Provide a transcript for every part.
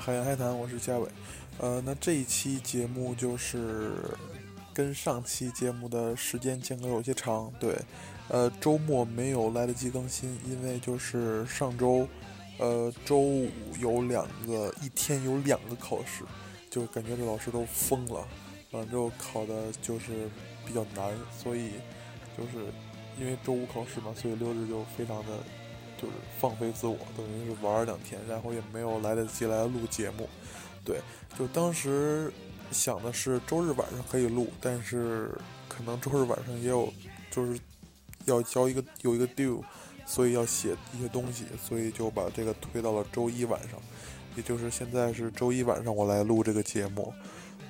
海洋海谈，我是嘉伟。呃，那这一期节目就是跟上期节目的时间间隔有些长，对，呃，周末没有来得及更新，因为就是上周，呃，周五有两个，一天有两个考试，就感觉这老师都疯了，完之后考的就是比较难，所以就是因为周五考试嘛，所以六日就非常的。就是放飞自我，等于是玩两天，然后也没有来得及来录节目。对，就当时想的是周日晚上可以录，但是可能周日晚上也有，就是要交一个有一个 due，所以要写一些东西，所以就把这个推到了周一晚上。也就是现在是周一晚上，我来录这个节目。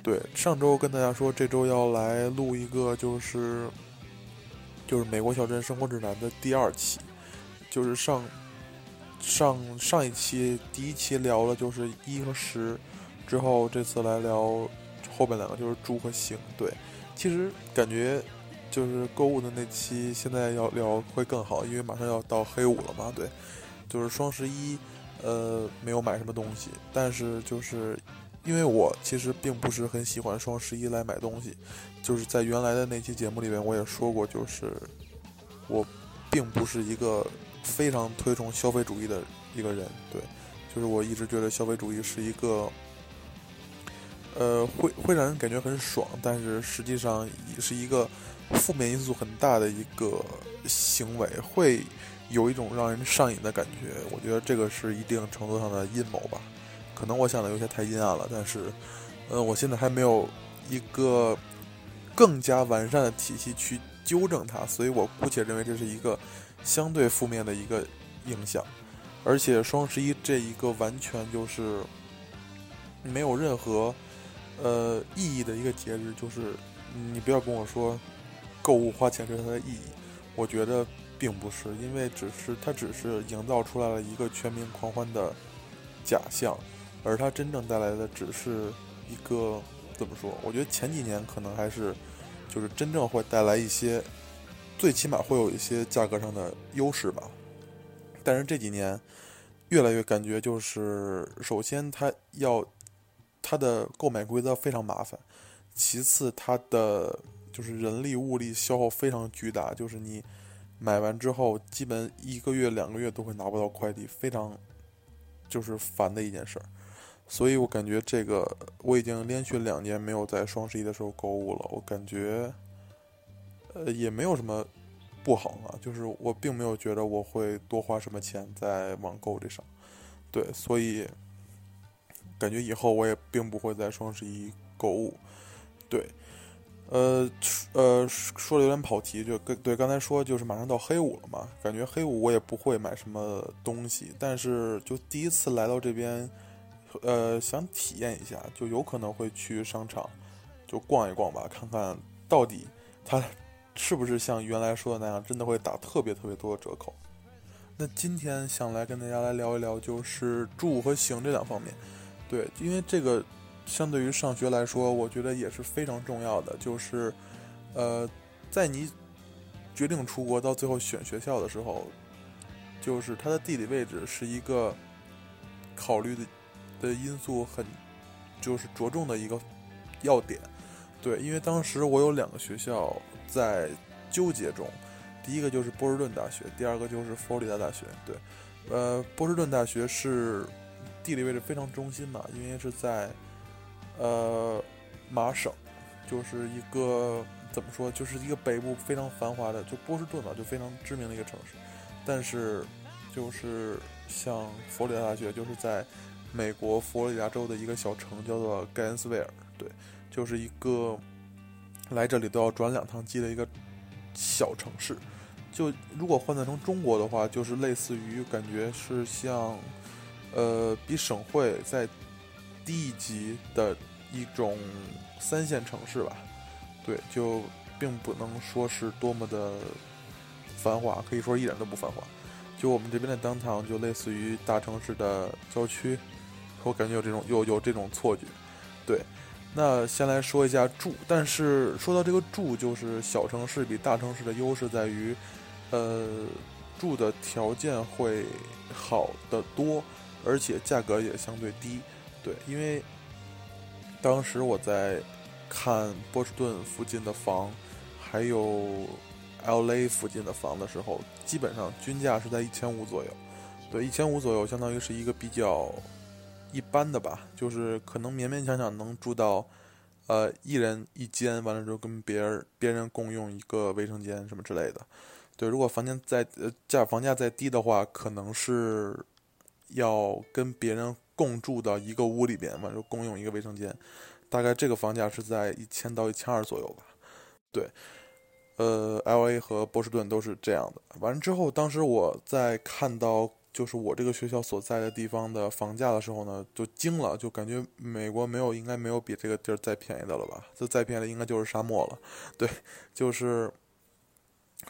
对，上周跟大家说这周要来录一个，就是就是《美国小镇生活指南》的第二期。就是上上上一期第一期聊了就是一和十，之后这次来聊后边两个就是猪和行。对，其实感觉就是购物的那期现在要聊会更好，因为马上要到黑五了嘛。对，就是双十一，呃，没有买什么东西，但是就是因为我其实并不是很喜欢双十一来买东西，就是在原来的那期节目里面我也说过，就是我并不是一个。非常推崇消费主义的一个人，对，就是我一直觉得消费主义是一个，呃，会会让人感觉很爽，但是实际上也是一个负面因素很大的一个行为，会有一种让人上瘾的感觉。我觉得这个是一定程度上的阴谋吧，可能我想的有些太阴暗了，但是，呃，我现在还没有一个更加完善的体系去纠正它，所以我姑且认为这是一个。相对负面的一个影响，而且双十一这一个完全就是没有任何呃意义的一个节日，就是你不要跟我说购物花钱是它的意义，我觉得并不是，因为只是它只是营造出来了一个全民狂欢的假象，而它真正带来的只是一个怎么说？我觉得前几年可能还是就是真正会带来一些。最起码会有一些价格上的优势吧，但是这几年越来越感觉就是，首先它要它的购买规则非常麻烦，其次它的就是人力物力消耗非常巨大，就是你买完之后，基本一个月两个月都会拿不到快递，非常就是烦的一件事儿。所以我感觉这个我已经连续两年没有在双十一的时候购物了，我感觉。呃，也没有什么不好啊，就是我并没有觉得我会多花什么钱在网购这上，对，所以感觉以后我也并不会在双十一购物，对，呃呃，说的有点跑题，就跟对刚才说就是马上到黑五了嘛，感觉黑五我也不会买什么东西，但是就第一次来到这边，呃，想体验一下，就有可能会去商场就逛一逛吧，看看到底它。是不是像原来说的那样，真的会打特别特别多的折扣？那今天想来跟大家来聊一聊，就是住和行这两方面。对，因为这个相对于上学来说，我觉得也是非常重要的。就是，呃，在你决定出国到最后选学校的时候，就是它的地理位置是一个考虑的的因素很就是着重的一个要点。对，因为当时我有两个学校。在纠结中，第一个就是波士顿大学，第二个就是佛罗里达大学。对，呃，波士顿大学是地理位置非常中心嘛，因为是在呃麻省，就是一个怎么说，就是一个北部非常繁华的，就波士顿嘛，就非常知名的一个城市。但是，就是像佛罗里达大学，就是在美国佛罗里达州的一个小城，叫做盖恩斯维尔。对，就是一个。来这里都要转两趟机的一个小城市，就如果换算成中国的话，就是类似于感觉是像，呃，比省会在低一级的一种三线城市吧。对，就并不能说是多么的繁华，可以说一点都不繁华。就我们这边的当堂，就类似于大城市的郊区，我感觉有这种有有这种错觉，对。那先来说一下住，但是说到这个住，就是小城市比大城市的优势在于，呃，住的条件会好得多，而且价格也相对低。对，因为当时我在看波士顿附近的房，还有 L.A. 附近的房的时候，基本上均价是在一千五左右。对，一千五左右，相当于是一个比较一般的吧，就是可能勉勉强强能住到，呃，一人一间，完了之后跟别人别人共用一个卫生间什么之类的。对，如果房间再呃价房价再低的话，可能是要跟别人共住到一个屋里边，完了共用一个卫生间，大概这个房价是在一千到一千二左右吧。对。呃，L A 和波士顿都是这样的。完了之后，当时我在看到就是我这个学校所在的地方的房价的时候呢，就惊了，就感觉美国没有，应该没有比这个地儿再便宜的了吧？这再便宜的应该就是沙漠了。对，就是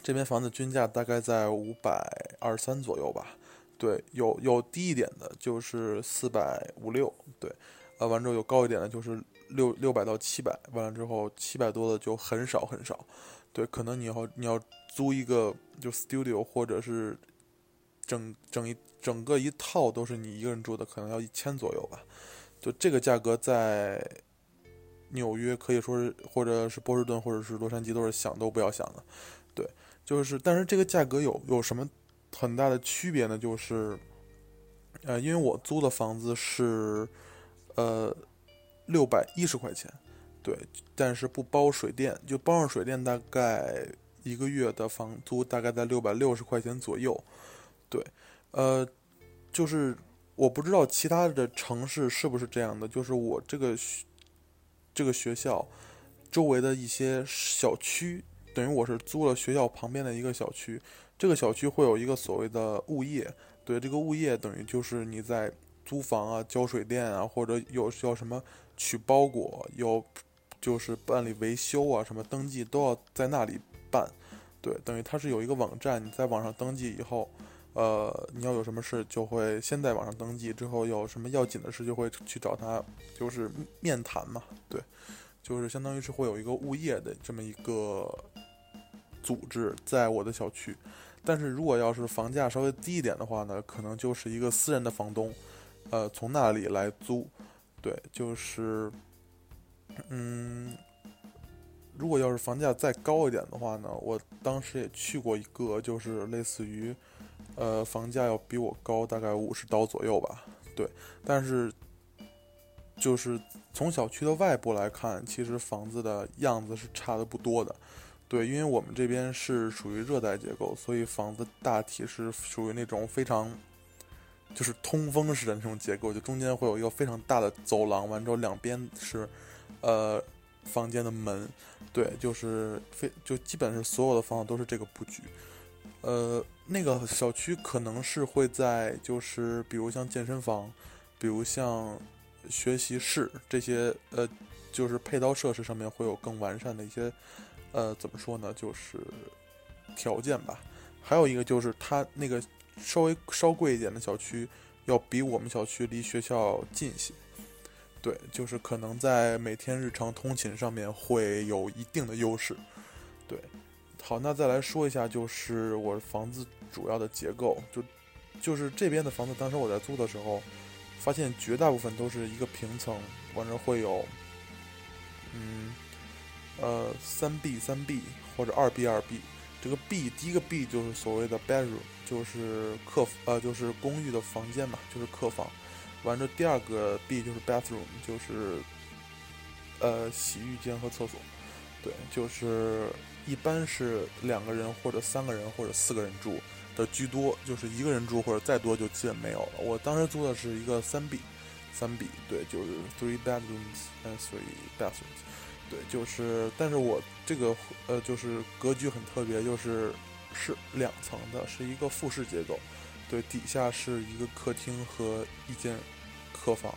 这边房子均价大概在五百二三左右吧。对，有有低一点的，就是四百五六。对，呃，完之后有高一点的，就是六六百到七百。完了之后，七百多的就很少很少。对，可能你要你要租一个就 studio，或者是整整一整个一套都是你一个人住的，可能要一千左右吧。就这个价格在纽约可以说是，或者是波士顿，或者是洛杉矶都是想都不要想的。对，就是但是这个价格有有什么很大的区别呢？就是呃，因为我租的房子是呃六百一十块钱。对，但是不包水电，就包上水电，大概一个月的房租大概在六百六十块钱左右。对，呃，就是我不知道其他的城市是不是这样的，就是我这个这个学校周围的一些小区，等于我是租了学校旁边的一个小区，这个小区会有一个所谓的物业，对，这个物业等于就是你在租房啊、交水电啊，或者有需要什么取包裹有。就是办理维修啊，什么登记都要在那里办，对，等于它是有一个网站，你在网上登记以后，呃，你要有什么事就会先在网上登记，之后有什么要紧的事就会去找他，就是面谈嘛，对，就是相当于是会有一个物业的这么一个组织在我的小区，但是如果要是房价稍微低一点的话呢，可能就是一个私人的房东，呃，从那里来租，对，就是。嗯，如果要是房价再高一点的话呢，我当时也去过一个，就是类似于，呃，房价要比我高大概五十刀左右吧。对，但是就是从小区的外部来看，其实房子的样子是差的不多的。对，因为我们这边是属于热带结构，所以房子大体是属于那种非常就是通风式的那种结构，就中间会有一个非常大的走廊，完之后两边是。呃，房间的门，对，就是非就基本是所有的房子都是这个布局。呃，那个小区可能是会在就是比如像健身房，比如像学习室这些呃，就是配套设施上面会有更完善的一些呃，怎么说呢，就是条件吧。还有一个就是它那个稍微稍贵一点的小区，要比我们小区离学校近些。对，就是可能在每天日常通勤上面会有一定的优势。对，好，那再来说一下，就是我房子主要的结构，就就是这边的房子，当时我在租的时候，发现绝大部分都是一个平层，完了会有，嗯，呃，三 B 三 B 或者二 B 二 B。这个 B 第一个 B 就是所谓的 bedroom，就是客呃就是公寓的房间嘛，就是客房。完了，第二个 B 就是 bathroom，就是呃洗浴间和厕所。对，就是一般是两个人或者三个人或者四个人住的居多，就是一个人住或者再多就基本没有了。我当时租的是一个三 B，三 B，对，就是 three bedrooms and three bathrooms。对，就是，但是我这个呃就是格局很特别，就是是两层的，是一个复式结构。对，底下是一个客厅和一间客房，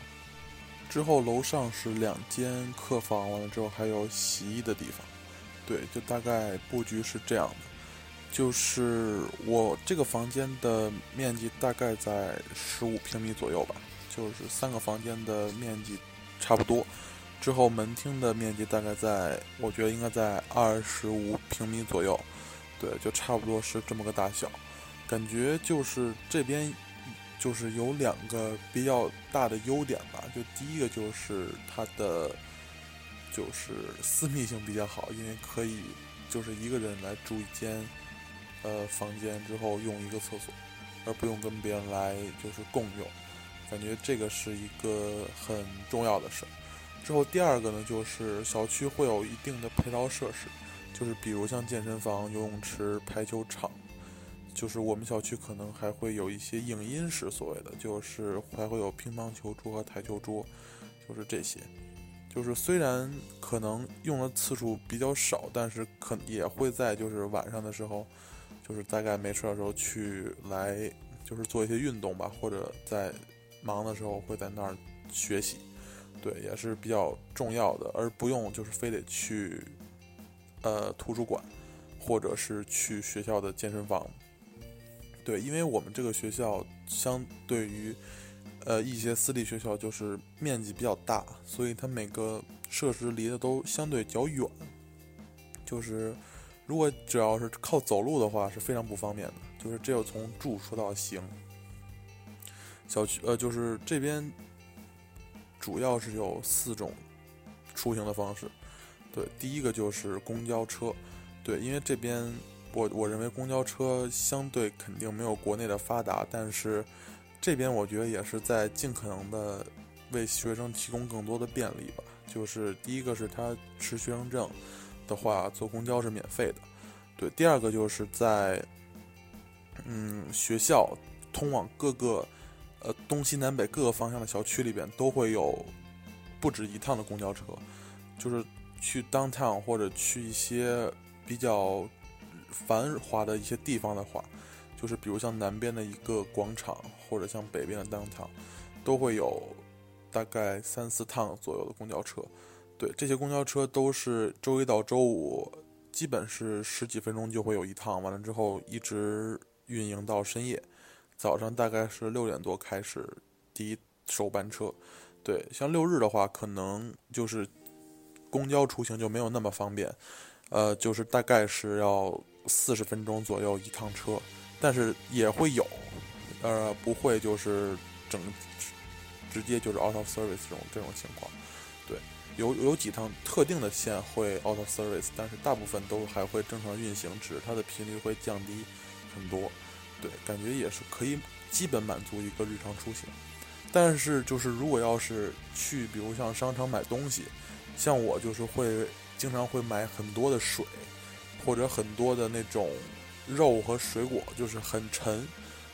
之后楼上是两间客房，完了之后还有洗衣的地方。对，就大概布局是这样的。就是我这个房间的面积大概在十五平米左右吧，就是三个房间的面积差不多。之后门厅的面积大概在，我觉得应该在二十五平米左右。对，就差不多是这么个大小。感觉就是这边，就是有两个比较大的优点吧。就第一个就是它的就是私密性比较好，因为可以就是一个人来住一间呃房间之后用一个厕所，而不用跟别人来就是共用。感觉这个是一个很重要的事儿。之后第二个呢，就是小区会有一定的配套设施，就是比如像健身房、游泳池、排球场，就是我们小区可能还会有一些影音室，所谓的就是还会有乒乓球桌和台球桌，就是这些。就是虽然可能用的次数比较少，但是可也会在就是晚上的时候，就是大概没事的时候去来就是做一些运动吧，或者在。忙的时候会在那儿学习，对，也是比较重要的，而不用就是非得去，呃，图书馆，或者是去学校的健身房，对，因为我们这个学校相对于，呃，一些私立学校就是面积比较大，所以它每个设施离得都相对较远，就是如果只要是靠走路的话是非常不方便的，就是这要从住说到行。小区呃，就是这边主要是有四种出行的方式。对，第一个就是公交车。对，因为这边我我认为公交车相对肯定没有国内的发达，但是这边我觉得也是在尽可能的为学生提供更多的便利吧。就是第一个是他持学生证的话，坐公交是免费的。对，第二个就是在嗯学校通往各个。呃，东西南北各个方向的小区里边都会有不止一趟的公交车，就是去 downtown 或者去一些比较繁华的一些地方的话，就是比如像南边的一个广场，或者像北边的广场都会有大概三四趟左右的公交车。对，这些公交车都是周一到周五，基本是十几分钟就会有一趟，完了之后一直运营到深夜。早上大概是六点多开始第一首班车，对，像六日的话，可能就是公交出行就没有那么方便，呃，就是大概是要四十分钟左右一趟车，但是也会有，呃，不会就是整直接就是 out of service 这种这种情况，对，有有几趟特定的线会 out of service，但是大部分都还会正常运行，只是它的频率会降低很多。对，感觉也是可以基本满足一个日常出行，但是就是如果要是去，比如像商场买东西，像我就是会经常会买很多的水，或者很多的那种肉和水果，就是很沉，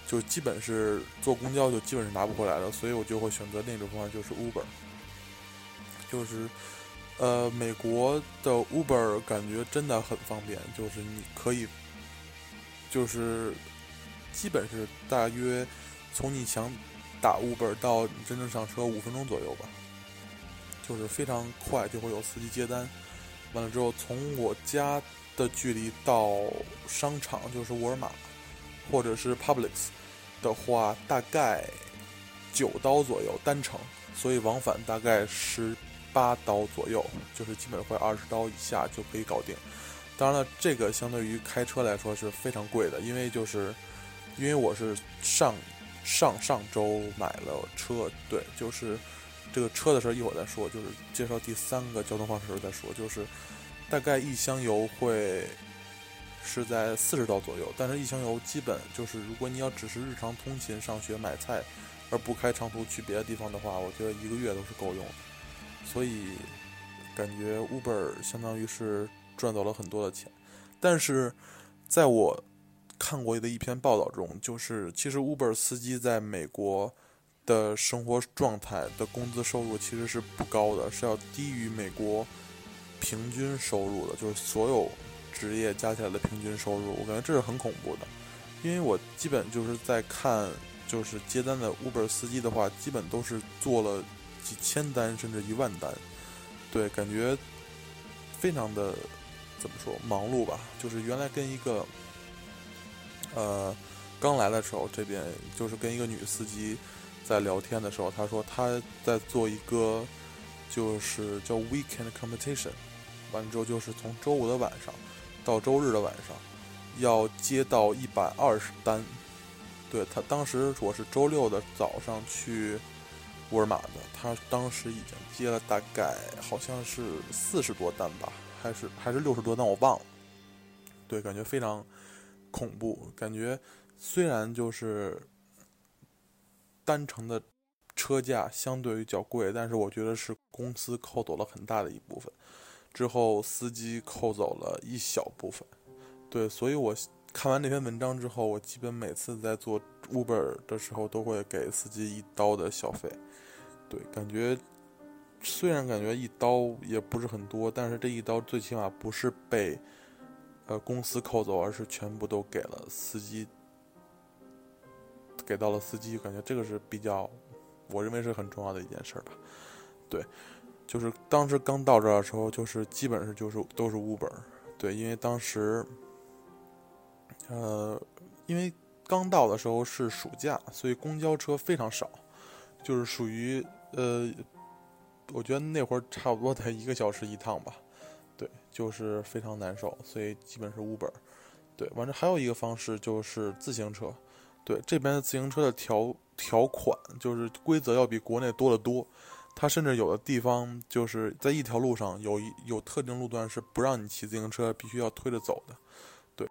就基本是坐公交就基本是拿不回来了，所以我就会选择另一种方法，就是 Uber，就是呃美国的 Uber 感觉真的很方便，就是你可以就是。基本是大约从你想打 Uber 到你真正上车五分钟左右吧，就是非常快，就会有司机接单。完了之后，从我家的距离到商场，就是沃尔玛或者是 Publix 的话，大概九刀左右单程，所以往返大概十八刀左右，就是基本会二十刀以下就可以搞定。当然了，这个相对于开车来说是非常贵的，因为就是。因为我是上上上周买了车，对，就是这个车的事儿一会儿再说，就是介绍第三个交通方式时候再说，就是大概一箱油会是在四十刀左右，但是一箱油基本就是如果你要只是日常通勤、上学、买菜，而不开长途去别的地方的话，我觉得一个月都是够用的，所以感觉 Uber 相当于是赚走了很多的钱，但是在我。看过的一篇报道中，就是其实 Uber 司机在美国的生活状态的工资收入其实是不高的，是要低于美国平均收入的，就是所有职业加起来的平均收入。我感觉这是很恐怖的，因为我基本就是在看，就是接单的 Uber 司机的话，基本都是做了几千单甚至一万单，对，感觉非常的怎么说忙碌吧，就是原来跟一个。呃，刚来的时候，这边就是跟一个女司机在聊天的时候，他说他在做一个就是叫 weekend competition，完了之后就是从周五的晚上到周日的晚上要接到一百二十单，对他当时我是周六的早上去沃尔玛的，他当时已经接了大概好像是四十多单吧，还是还是六十多单，我忘了。对，感觉非常恐怖，感觉虽然就是单程的车价相对于较贵，但是我觉得是公司扣走了很大的一部分，之后司机扣走了一小部分。对，所以我看完那篇文章之后，我基本每次在做 Uber 的时候都会给司机一刀的小费。对，感觉虽然感觉一刀也不是很多，但是这一刀最起码不是被呃公司扣走，而是全部都给了司机，给到了司机。感觉这个是比较，我认为是很重要的一件事吧。对，就是当时刚到这儿的时候，就是基本上就是都是 Uber。对，因为当时。呃，因为刚到的时候是暑假，所以公交车非常少，就是属于呃，我觉得那会儿差不多才一个小时一趟吧，对，就是非常难受，所以基本是 Uber，对，完了还有一个方式就是自行车，对，这边的自行车的条条款就是规则要比国内多得多，它甚至有的地方就是在一条路上有一有特定路段是不让你骑自行车，必须要推着走的。对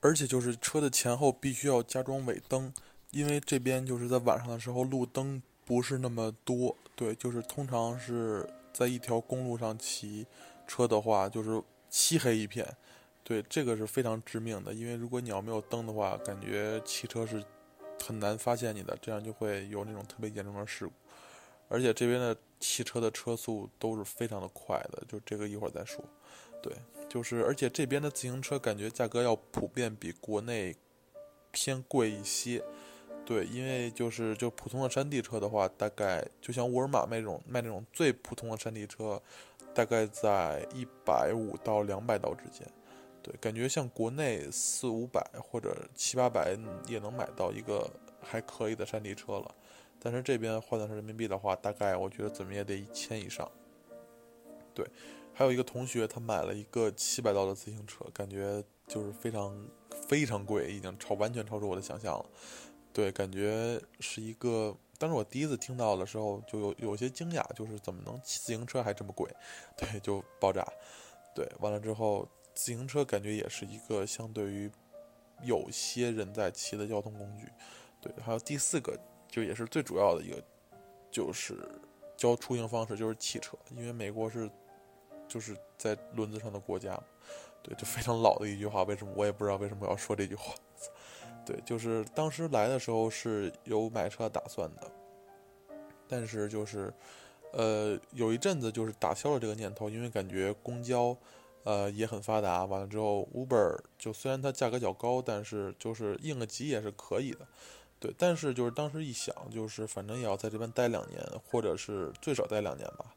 而且就是车的前后必须要加装尾灯，因为这边就是在晚上的时候路灯不是那么多。对，就是通常是在一条公路上骑车的话，就是漆黑一片。对，这个是非常致命的，因为如果你要没有灯的话，感觉汽车是很难发现你的，这样就会有那种特别严重的事故。而且这边的汽车的车速都是非常的快的，就这个一会儿再说。对。就是，而且这边的自行车感觉价格要普遍比国内偏贵一些，对，因为就是就普通的山地车的话，大概就像沃尔玛那种卖那种最普通的山地车，大概在一百五到两百刀之间，感觉像国内四五百或者七八百也能买到一个还可以的山地车了，但是这边换算成人民币的话，大概我觉得怎么也得一千以上，对。还有一个同学，他买了一个七百刀的自行车，感觉就是非常非常贵，已经超完全超出我的想象了。对，感觉是一个，当时我第一次听到的时候，就有有些惊讶，就是怎么能骑自行车还这么贵？对，就爆炸。对，完了之后，自行车感觉也是一个相对于有些人在骑的交通工具。对，还有第四个，就也是最主要的一个，就是交出行方式就是汽车，因为美国是。就是在轮子上的国家，对，就非常老的一句话。为什么我也不知道为什么要说这句话？对，就是当时来的时候是有买车打算的，但是就是，呃，有一阵子就是打消了这个念头，因为感觉公交，呃，也很发达。完了之后，Uber 就虽然它价格较高，但是就是应个急也是可以的。对，但是就是当时一想，就是反正也要在这边待两年，或者是最少待两年吧。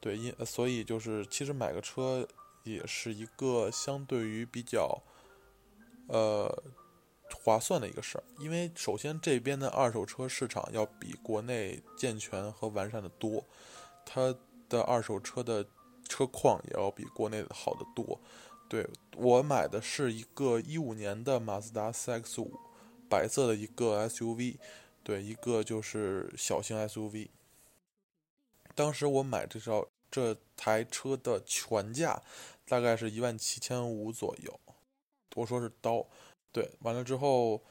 对，因所以就是，其实买个车也是一个相对于比较，呃，划算的一个事儿。因为首先这边的二手车市场要比国内健全和完善的多，它的二手车的车况也要比国内的好得多。对我买的是一个一五年的马自达 CX 五，白色的一个 SUV，对，一个就是小型 SUV。当时我买这套这台车的全价大概是一万七千五左右，我说是刀，对，完了之后，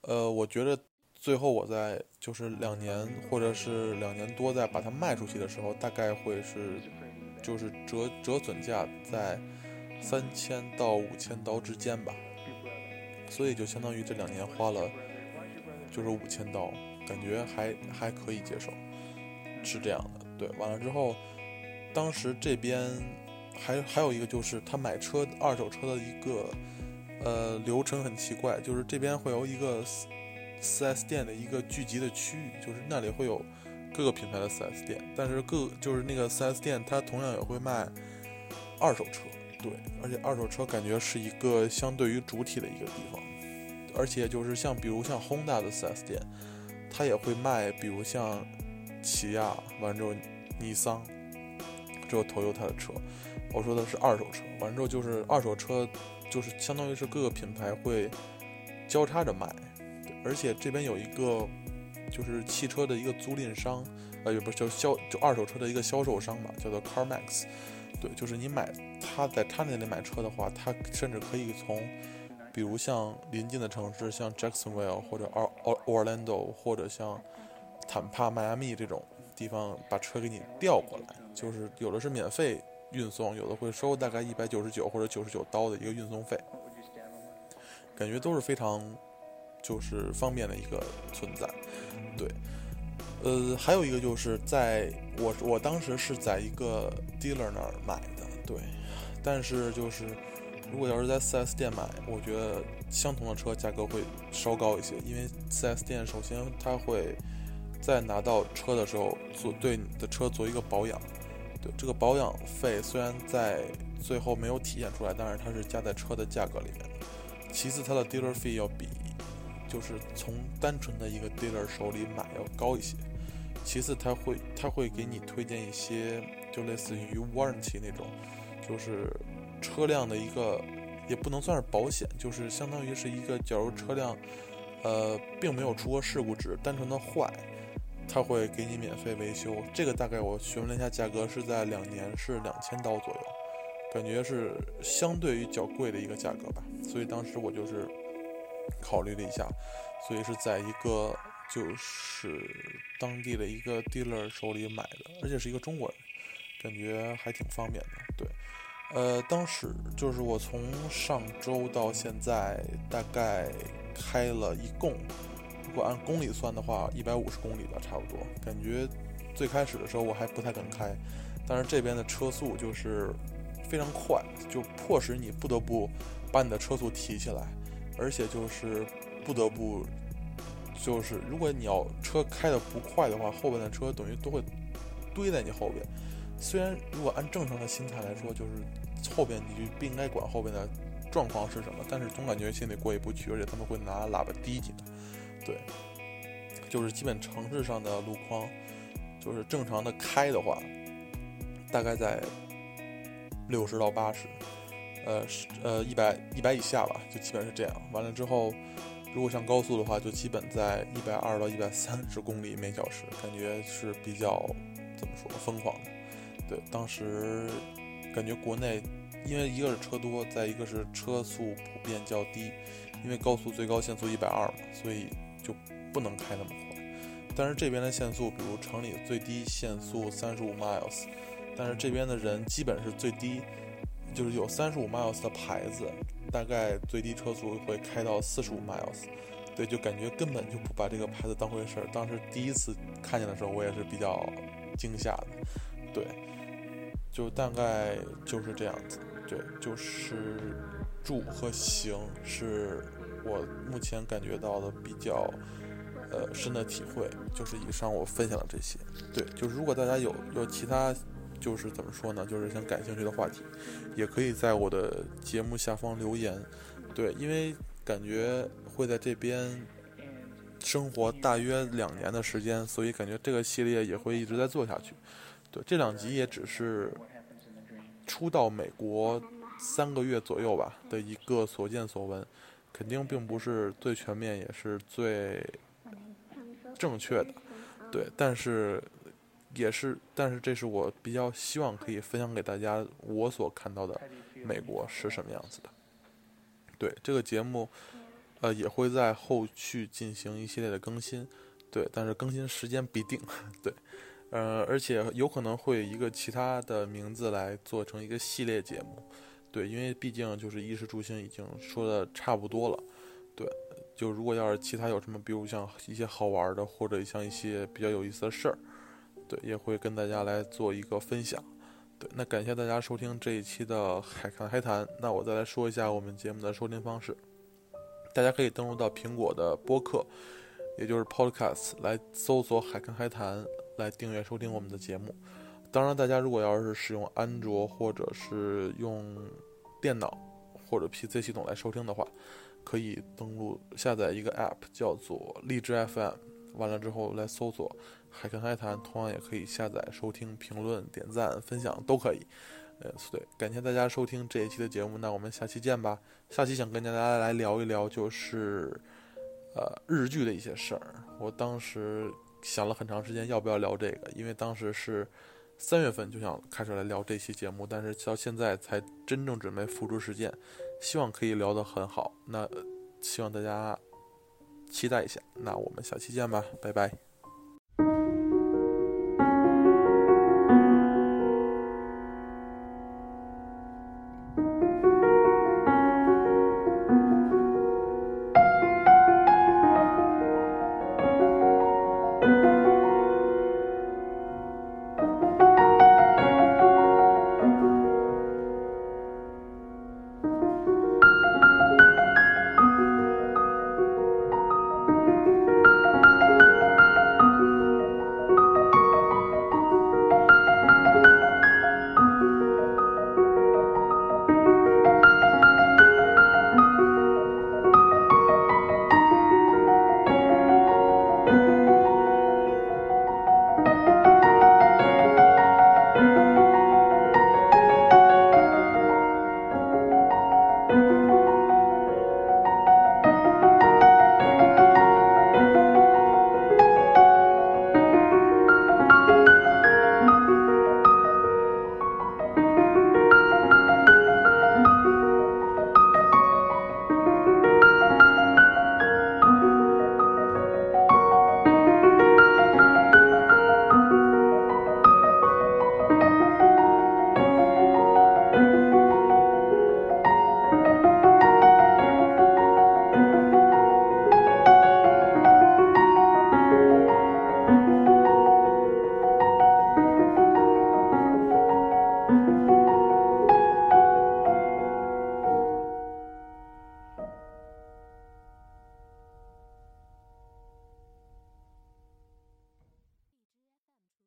呃，我觉得最后我在就是两年或者是两年多再把它卖出去的时候，大概会是就是折折损价在三千到五千刀之间吧，所以就相当于这两年花了就是五千刀，感觉还还可以接受，是这样的。对，完了之后，当时这边还还有一个就是他买车二手车的一个呃流程很奇怪，就是这边会有一个四 S 店的一个聚集的区域，就是那里会有各个品牌的四 S 店，但是各就是那个四 S 店它同样也会卖二手车，对，而且二手车感觉是一个相对于主体的一个地方，而且就是像比如像 Honda 的四 S 店，它也会卖，比如像。起亚完之后，尼桑，之后投邮他的车，我说的是二手车。完之后就是二手车，就是相当于是各个品牌会交叉着卖，而且这边有一个就是汽车的一个租赁商，呃，也不是叫销就二手车的一个销售商吧，叫做 CarMax。对，就是你买他在他那里买车的话，他甚至可以从，比如像邻近的城市，像 Jacksonville 或者 Or Orlando 或者像坦帕、迈阿密这种地方把车给你调过来，就是有的是免费运送，有的会收大概一百九十九或者九十九刀的一个运送费，感觉都是非常就是方便的一个存在，对。呃，还有一个就是在我我当时是在一个 dealer 那儿买的，对。但是就是如果要是在 4S 店买，我觉得相同的车价格会稍高一些，因为 4S 店首先它会在拿到车的时候做对你的车做一个保养，对这个保养费虽然在最后没有体现出来，但是它是加在车的价格里面的。其次，它的 dealer fee 要比就是从单纯的一个 dealer 手里买要高一些。其次，他会他会给你推荐一些，就类似于 warranty 那种，就是车辆的一个，也不能算是保险，就是相当于是一个，假如车辆，呃，并没有出过事故，只是单纯的坏，他会给你免费维修。这个大概我询问了一下价格，是在两年是两千刀左右，感觉是相对于较贵的一个价格吧。所以当时我就是考虑了一下，所以是在一个。就是当地的一个 dealer 手里买的，而且是一个中国人，感觉还挺方便的。对，呃，当时就是我从上周到现在大概开了一共，如果按公里算的话，一百五十公里吧，差不多。感觉最开始的时候我还不太敢开，但是这边的车速就是非常快，就迫使你不得不把你的车速提起来，而且就是不得不。就是如果你要车开的不快的话，后边的车等于都会堆在你后边。虽然如果按正常的心态来说，就是后边你就不应该管后边的状况是什么，但是总感觉心里过意不去，而且他们会拿喇叭滴你的。对，就是基本城市上的路况，就是正常的开的话，大概在六十到八十，呃是，呃一百一百以下吧，就基本是这样。完了之后。如果上高速的话，就基本在一百二到一百三十公里每小时，感觉是比较怎么说疯狂的。对，当时感觉国内，因为一个是车多，再一个是车速普遍较低，因为高速最高限速一百二嘛，所以就不能开那么快。但是这边的限速，比如城里最低限速三十五 miles，但是这边的人基本是最低。就是有三十五 miles 的牌子，大概最低车速会开到四十五 miles，对，就感觉根本就不把这个牌子当回事儿。当时第一次看见的时候，我也是比较惊吓的，对，就大概就是这样子，对，就是住和行是我目前感觉到的比较呃深的体会。就是以上我分享的这些，对，就是如果大家有有其他。就是怎么说呢？就是想感兴趣的话题，也可以在我的节目下方留言。对，因为感觉会在这边生活大约两年的时间，所以感觉这个系列也会一直在做下去。对，这两集也只是初到美国三个月左右吧的一个所见所闻，肯定并不是最全面，也是最正确的。对，但是。也是，但是这是我比较希望可以分享给大家我所看到的美国是什么样子的。对这个节目，呃，也会在后续进行一系列的更新。对，但是更新时间必定。对，呃，而且有可能会一个其他的名字来做成一个系列节目。对，因为毕竟就是衣食住行已经说的差不多了。对，就如果要是其他有什么，比如像一些好玩的，或者像一些比较有意思的事儿。对，也会跟大家来做一个分享。对，那感谢大家收听这一期的海看海谈。那我再来说一下我们节目的收听方式。大家可以登录到苹果的播客，也就是 Podcast，来搜索“海看海谈”来订阅收听我们的节目。当然，大家如果要是使用安卓或者是用电脑或者 PC 系统来收听的话，可以登录下载一个 App，叫做荔枝 FM。完了之后来搜索。海看海谈，同样也可以下载、收听、评论、点赞、分享都可以。呃，对，感谢大家收听这一期的节目，那我们下期见吧。下期想跟大家来聊一聊，就是呃日剧的一些事儿。我当时想了很长时间要不要聊这个，因为当时是三月份就想开始来聊这期节目，但是到现在才真正准备付诸实践，希望可以聊得很好。那希望大家期待一下。那我们下期见吧，拜拜。